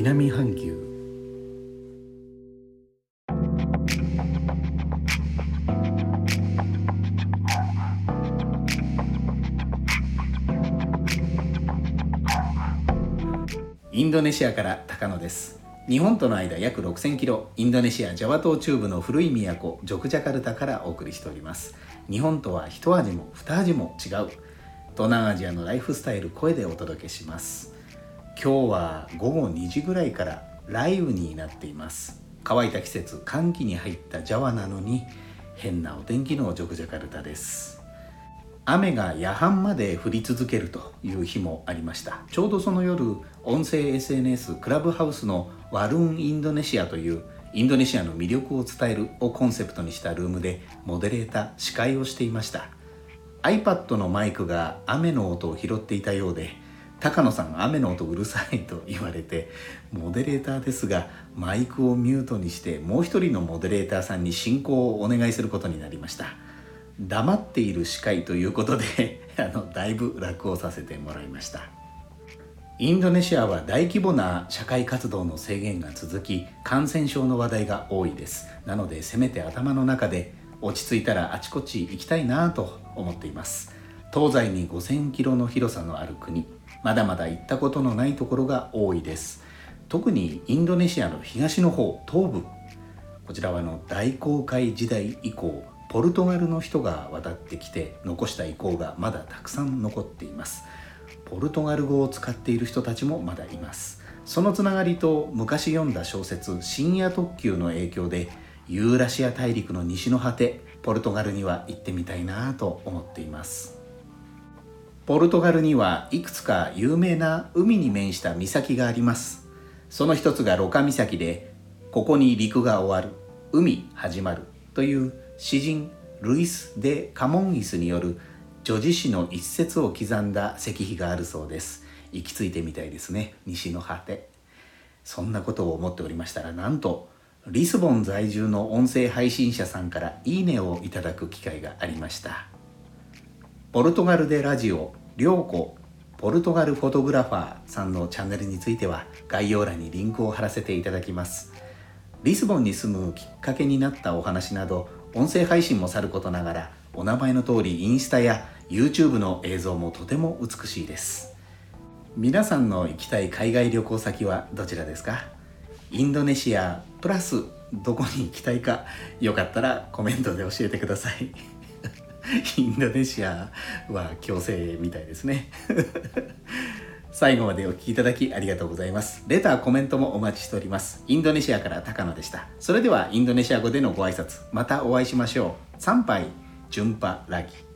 南半球。インドネシアから高野です。日本との間約6000キロ。インドネシアジャワ島中部の古い都ジョクジャカルタからお送りしております。日本とは一味も二味も違う。東南アジアのライフスタイル声でお届けします。今日は午後2時ぐらいから雷雨になっています。乾いた季節寒気に入ったジャワなのに変なお天気のジョクジャカルタです。雨が夜半まで降り続けるという日もありました。ちょうどその夜音声 SNS クラブハウスのワルーンインドネシアというインドネシアの魅力を伝えるをコンセプトにしたルームでモデレーター司会をしていました。iPad のマイクが雨の音を拾っていたようで高野さん雨の音うるさいと言われてモデレーターですがマイクをミュートにしてもう一人のモデレーターさんに進行をお願いすることになりました。黙っている司会ということで あのだいぶ楽をさせてもらいました。インドネシアは大規模な社会活動の制限が続き感染症の話題が多いです。なのでせめて頭の中で落ち着いたらあちこち行きたいなと思っています。東西に5000キロの広さのある国まだまだ行ったことのないところが多いです。特にインドネシアの東の方東部。こちらはの大航海時代以降ポルトガルの人が渡ってきて残した遺構がまだたくさん残っています。ポルトガル語を使っている人たちもまだいます。そのつながりと昔読んだ小説「深夜特急」の影響でユーラシア大陸の西の果てポルトガルには行ってみたいなと思っています。ポルトガルにはいくつか有名な海に面した岬があります。その一つがロカ岬でここに陸が終わる。海始まるという詩人ルイス・デ・カモンイスによる女児詩の一節を刻んだ石碑があるそうです。行き着いてみたいですね西の果て。そんなことを思っておりましたらなんとリスボン在住の音声配信者さんからいいねをいただく機会がありました。ポルトガルでラジオ良子ポルトガルフォトグラファーさんのチャンネルについては概要欄にリンクを貼らせていただきます。リスボンに住むきっかけになったお話など音声配信もさることながらお名前の通りインスタや YouTube の映像もとても美しいです。皆さんの行きたい海外旅行先はどちらですか？インドネシアプラスどこに行きたいかよかったらコメントで教えてください。インドネシアは強制みたいですね 最後までお聴きいただきありがとうございます。レター、コメントもお待ちしております。インドネシアから高野でした。それではインドネシア語でのご挨拶、またお会いしましょう。参拝、順波ラギ。